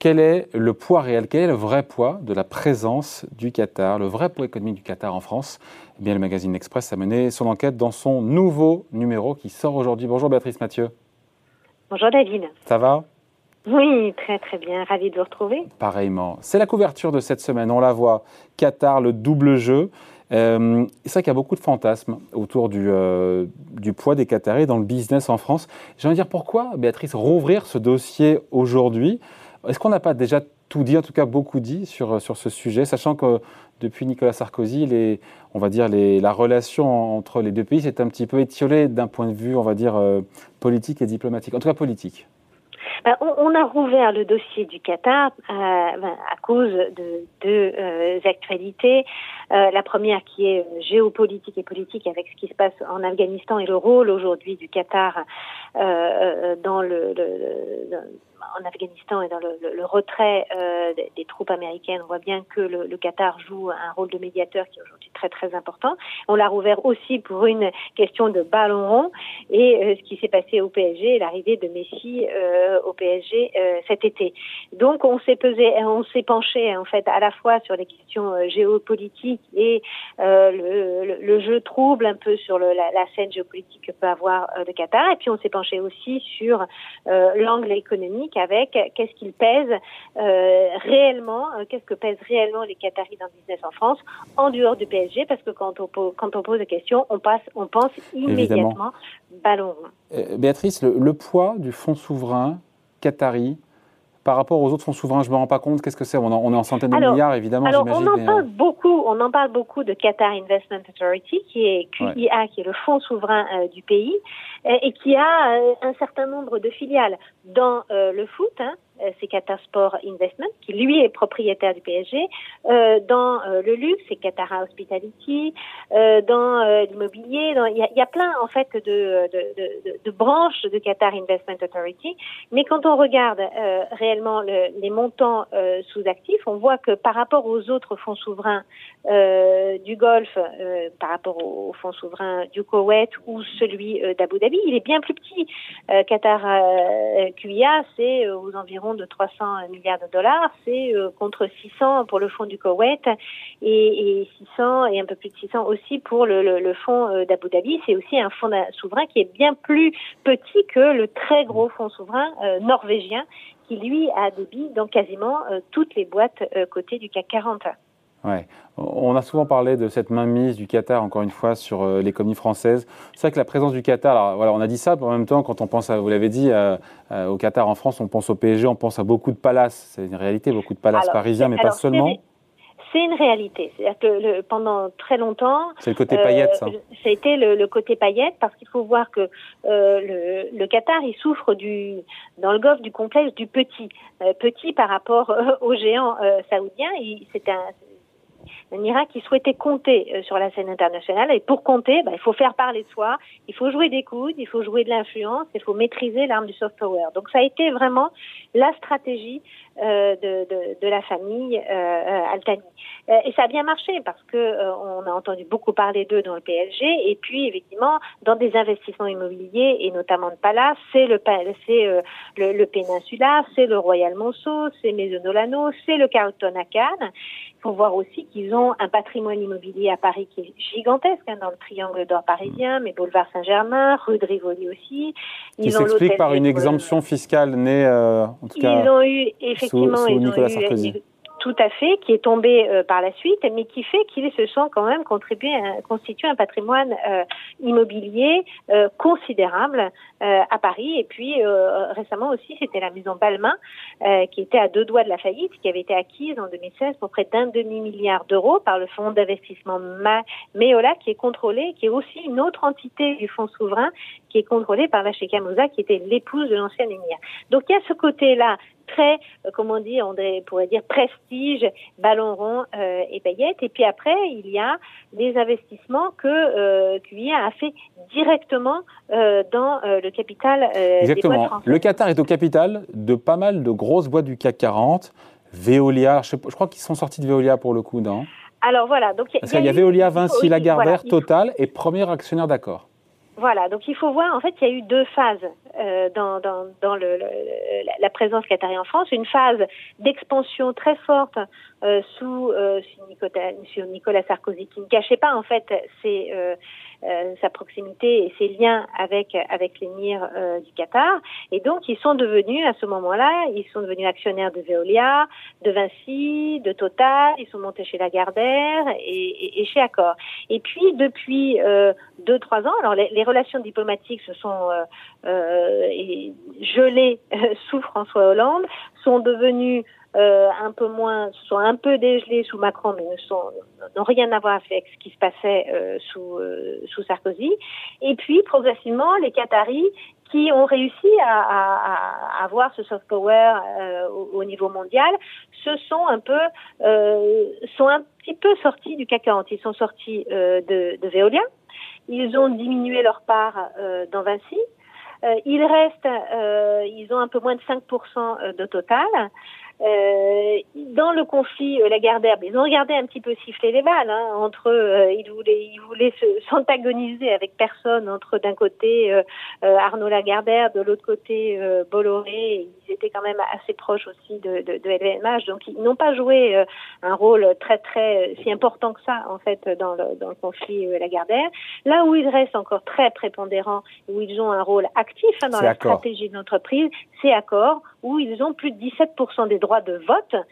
quel est le poids réel, quel est le vrai poids de la présence du Qatar, le vrai poids économique du Qatar en France? Eh bien, Le magazine Express a mené son enquête dans son nouveau numéro qui sort aujourd'hui. Bonjour Béatrice Mathieu. Bonjour David. Ça va? Oui, très très bien, ravi de vous retrouver. Pareillement. C'est la couverture de cette semaine, on la voit. Qatar, le double jeu. Euh, c'est vrai qu'il y a beaucoup de fantasmes autour du, euh, du, poids des Qataris dans le business en France. J'ai envie de dire pourquoi, Béatrice, rouvrir ce dossier aujourd'hui? Est-ce qu'on n'a pas déjà tout dit, en tout cas beaucoup dit sur, sur ce sujet, sachant que depuis Nicolas Sarkozy, on va dire les, la relation entre les deux pays s'est un petit peu étiolée d'un point de vue, on va dire, euh, politique et diplomatique, en tout cas politique. Ben, on, a rouvert le dossier du Qatar euh, ben, à cause de deux euh, actualités. Euh, la première qui est géopolitique et politique avec ce qui se passe en Afghanistan et le rôle aujourd'hui du Qatar dans le, le, en Afghanistan et dans le, le, retrait euh, des, troupes américaines, on voit bien que le, le, Qatar joue un rôle de médiateur qui est aujourd'hui très très important. On l'a rouvert aussi pour une question de ballon rond et euh, ce qui s'est passé au PSG, l'arrivée de Messi euh, au PSG euh, cet été. Donc on s'est pesé, on s'est penché en fait à la fois sur les questions euh, géopolitiques et le, le, jeu trouble un peu sur la, la, scène géopolitique que peut avoir le Qatar, et puis on s'est penché aussi sur l'angle économique avec qu'est-ce qu'il pèse euh, réellement, euh, qu'est-ce que pèsent réellement les Qataris dans le business en France, en dehors du PSG, parce que quand on, quand on pose des questions, on, passe, on pense immédiatement ballon. Euh, Béatrice, le, poids du fonds souverain qatari par rapport aux autres fonds souverains, je ne me rends pas compte. Qu'est-ce que c'est? On, est en centaines de milliards, évidemment, alors on en parle beaucoup. On en parle beaucoup de Qatar Investment Authority, qui est QIA, qui est le fonds souverain du pays, et qui a un certain nombre de filiales dans le foot. Hein, euh, c'est Qatar Sport Investment, qui lui est propriétaire du PSG. Euh, dans euh, le luxe, c'est Qatar Hospitality. dans l'immobilier, il y a, plein en fait de, branches de Qatar Investment Authority. Mais quand on regarde réellement le, les montants sous actifs, on voit que par rapport aux autres fonds souverains du Golfe, par rapport aux fonds souverains du Koweït ou celui d'Abu Dhabi, il est bien plus petit. Qatar QIA, c'est aux environs de 300 milliards de dollars, c'est euh, contre 600 pour le fonds du Koweït et, 600 et un peu plus de 600 aussi pour le, fonds euh, d'Abu Dhabi. C'est aussi un fonds souverain qui est bien plus petit que le très gros fonds souverain euh, norvégien qui lui a billes dans quasiment toutes les boîtes cotées du CAC 40. Ouais. On a souvent parlé de cette mainmise du Qatar, encore une fois, sur euh, l'économie française. C'est vrai que la présence du Qatar, alors voilà, on a dit ça, mais en même temps, quand on pense, à, vous l'avez dit, euh, euh, au Qatar en France, on pense au PSG, on pense à beaucoup de palaces. C'est une réalité, beaucoup de palaces parisiens, mais pas seulement. C'est une réalité. C'est-à-dire que pendant très longtemps, c'est le côté paillette, ça. Ça a été le, côté paillette parce qu'il faut voir que le, le, Qatar, il souffre du dans le golfe du complexe du petit, petit par rapport aux géants saoudiens. C'est un un Irak qui souhaitait compter euh, sur la scène internationale. Et pour compter, bah, il faut faire parler de soi, il faut jouer des coudes, il faut jouer de l'influence, il faut maîtriser l'arme du soft power. Donc ça a été vraiment la stratégie euh, de, de, de, la famille euh, euh Altani. Euh, et ça a bien marché parce que on a entendu beaucoup parler d'eux dans le PLG et puis effectivement dans des investissements immobiliers et notamment de Palace, c'est le c'est le, le Péninsula, c'est le Royal Monceau, c'est Maison c'est le Carlton à Cannes. Il faut voir aussi qu'ils ont un patrimoine immobilier à Paris qui est gigantesque, hein, dans le triangle d'or parisien, mais boulevard Saint-Germain, rue de Rivoli aussi. Ils qui s'explique par une exemption fiscale née, euh, en tout cas, ont eu, effectivement, sous, ils Nicolas ont Sarkozy. Tout à fait, qui est tombé euh, par la suite, mais qui fait qu'ils se sont quand même contribué à constituer un patrimoine euh, immobilier euh, considérable à Paris. Et puis récemment aussi, c'était la maison Balmain qui était à deux doigts de la faillite, qui avait été acquise en 2016 pour près d'un demi-milliard d'euros par le fonds d'investissement Meola, qui est contrôlé, qui est aussi une autre entité du fonds souverain, qui est contrôlée par la Moussa, qui était l'épouse de l'ancien émir. Donc il y a ce côté-là très, euh, comment dire, on pourrait dire prestige, ballon rond euh, et paillettes. Et puis après, il y a des investissements que euh, QIA a fait directement dans le capital Exactement. le Qatar est au capital de pas mal de grosses boîtes du CAC 40. Veolia, je, crois qu'ils sont sortis de Veolia pour le coup, non? Alors voilà. Donc, Parce qu'il y, a Veolia, Vinci, Lagardère, Total et premier actionnaire d'accord. Voilà, donc il faut voir, en fait, il y a eu deux phases euh, dans, dans, dans le, la présence qatari en France. Une phase d'expansion très forte euh, sous, euh, Nicolas, sur Nicolas Sarkozy, qui ne cachait pas, en fait, ses, euh, sa proximité et ses liens avec avec l'émir euh, du Qatar. Et donc, ils sont devenus, à ce moment-là, ils sont devenus actionnaires de Veolia, de Vinci, de Total, ils sont montés chez Lagardère et, et, chez Accor. Et puis, depuis euh, deux, trois ans, alors les, les, relations diplomatiques se sont euh, gelées sous François Hollande, sont devenues euh, un peu moins, sont un peu dégelés sous Macron, mais n'ont rien à voir avec ce qui se passait euh, sous euh, sous Sarkozy. Et puis progressivement, les Qataris qui ont réussi à, à, à avoir ce soft power euh, au, au, niveau mondial, se sont un peu sont un petit peu sortis du CAC 40. Ils sont sortis de, de Veolia. Ils ont diminué leur part dans Vinci. Il reste, ils ont un peu moins de 5% de total. Euh, dans le conflit, euh, la Gardère, ils ont regardé un petit peu siffler les balles. Hein, entre euh, ils voulaient, ils voulaient s'antagoniser avec personne. Entre d'un côté euh, euh, Arnaud Lagardère, de l'autre côté Bolloré. Ils étaient quand même assez proches aussi de, de, de LVMH, donc ils n'ont pas joué un rôle très très si important que ça en fait dans le, dans le conflit Lagardère. Là où ils restent encore très prépondérants, où ils ont un rôle actif hein, dans la stratégie de l'entreprise, c'est Accor, où ils ont plus de 17% des droits de vote,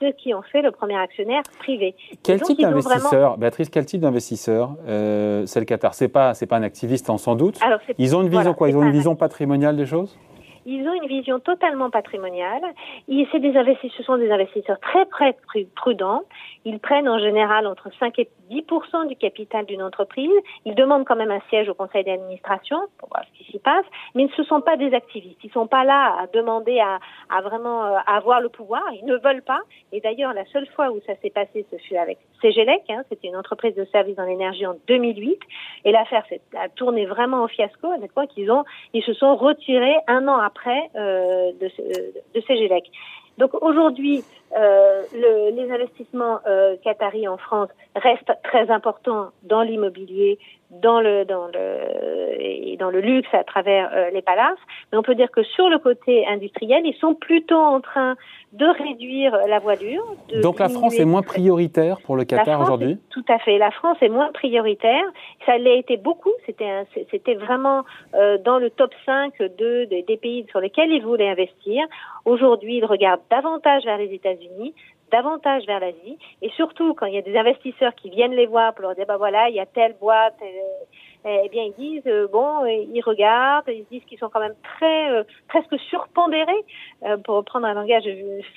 ceux qui ont fait le premier actionnaire privé. Quel type d'investisseur, Béatrice, quel type d'investisseur euh, c'est le Qatar? C'est pas, c'est pas un activiste en sans doute. ils ont une vision quoi? Ils ont une vision patrimoniale des choses? Ils ont une vision totalement patrimoniale. C'est des investisseurs, ce sont des investisseurs très, très prudents. Ils prennent en général entre 5 et 10 du capital d'une entreprise. Ils demandent quand même un siège au conseil d'administration pour voir ce qui s'y passe, mais ce ne sont pas des activistes. Ils ne sont pas là à demander à, à vraiment euh, avoir le pouvoir. Ils ne veulent pas. Et d'ailleurs, la seule fois où ça s'est passé, ce fut avec CGLEC. Hein, C'était une entreprise de services dans l'énergie en 2008. Et l'affaire a tourné vraiment au fiasco. À qu'ils ont, ils se sont retirés un an après euh, de, de CGLEC. Donc aujourd'hui, euh, le, les investissements euh, qataris en France restent très importants dans l'immobilier, dans le dans le et dans le luxe à travers euh, les palaces. Mais on peut dire que sur le côté industriel, ils sont plutôt en train de réduire la voilure. Donc la France est moins prioritaire pour le Qatar aujourd'hui? Tout à fait. La France est moins prioritaire. Ça l'a été beaucoup. C'était c'était vraiment euh, dans le top 5 de, des pays sur lesquels ils voulaient investir. Aujourd'hui, ils regardent davantage vers les États-Unis, davantage vers l'Asie. Et surtout quand il y a des investisseurs qui viennent les voir pour leur dire bah voilà il y a telle boîte euh, eh bien ils disent euh, bon euh, ils regardent ils disent qu'ils sont quand même très presque surpondérés pour reprendre un langage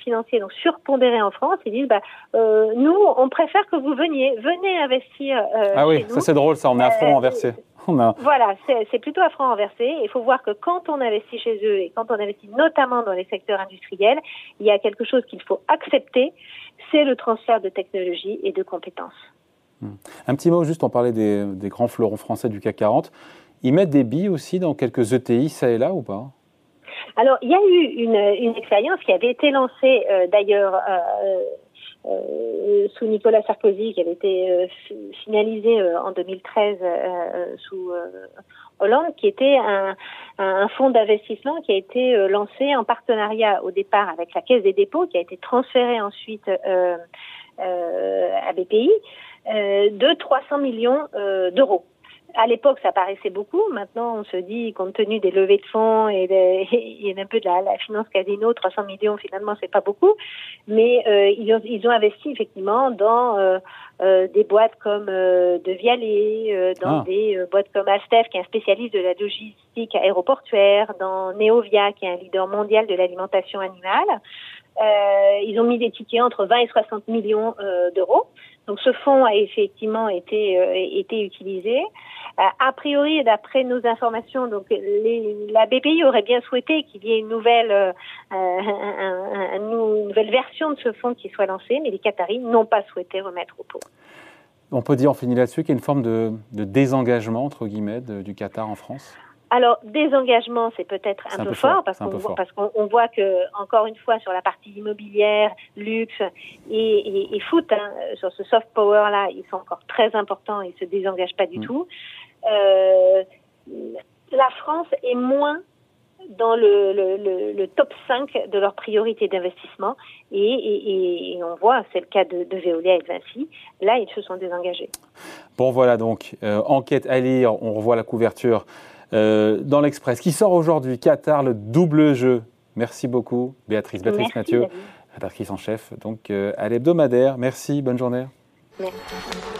financier donc surpondérés en France. Ils disent bah nous on préfère que vous veniez venez investir ah oui ça c'est drôle ça on est à voilà, c'est plutôt à franc renversé. Il faut voir que quand on investit chez eux et quand on investit notamment dans les secteurs industriels, il y a quelque chose qu'il faut accepter, c'est le transfert de technologie et de compétences. Hmm. Un petit mot juste, on parlait des, grands fleurons français du CAC 40. Ils mettent des billes aussi dans quelques ETI, ça et là ou pas? Alors, il y a eu une, expérience qui avait été lancée euh, d'ailleurs euh, euh, sous Nicolas Sarkozy, qui avait été euh, finalisé euh, en 2013 sous Hollande, qui était un, un fonds d'investissement qui a été lancé en partenariat au départ avec la Caisse des dépôts, qui a été transféré ensuite à BPI, de 300 millions d'euros à l'époque, ça paraissait beaucoup. Maintenant, on se dit, compte tenu des levées de fonds et, de, un peu de la, la, finance casino, 300 millions, finalement, c'est pas beaucoup. Mais euh, ils, ont, ils, ont, investi effectivement dans euh, euh, des boîtes comme euh, De Vialet, euh, dans ah. des boîtes comme Alstef, qui est un spécialiste de la logistique aéroportuaire, dans Neovia, qui est un leader mondial de l'alimentation animale. ils ont mis des tickets entre 20 et 60 millions d'euros. Donc ce fonds a effectivement été, été utilisé. Euh, a priori, d'après nos informations, donc la BPI aurait bien souhaité qu'il y ait une nouvelle, euh, une nouvelle version de ce fonds qui soit lancée, mais les Qataris n'ont pas souhaité remettre au pot. On peut dire, on finit là-dessus, qu'il y a une forme de, désengagement, entre guillemets, du Qatar en France? Alors, désengagement, c'est peut-être un, peu fort, parce qu'on voit que, encore une fois, sur la partie immobilière, luxe et, et, foot, hein, sur ce soft power-là, ils sont encore très importants, ils se désengagent pas du mm. tout. Euh, France est moins dans le, top 5 de leurs priorités d'investissement. Et, on voit, c'est le cas de, de, Veolia et de Vinci, là, ils se sont désengagés. Bon, voilà donc, euh, enquête à lire, on revoit la couverture euh, dans l'Express, qui sort aujourd'hui, Qatar, le double jeu. Merci beaucoup, Béatrice. Béatrice Mathieu, rédactrice en chef, donc euh, à l'hebdomadaire. Merci, bonne journée. Merci.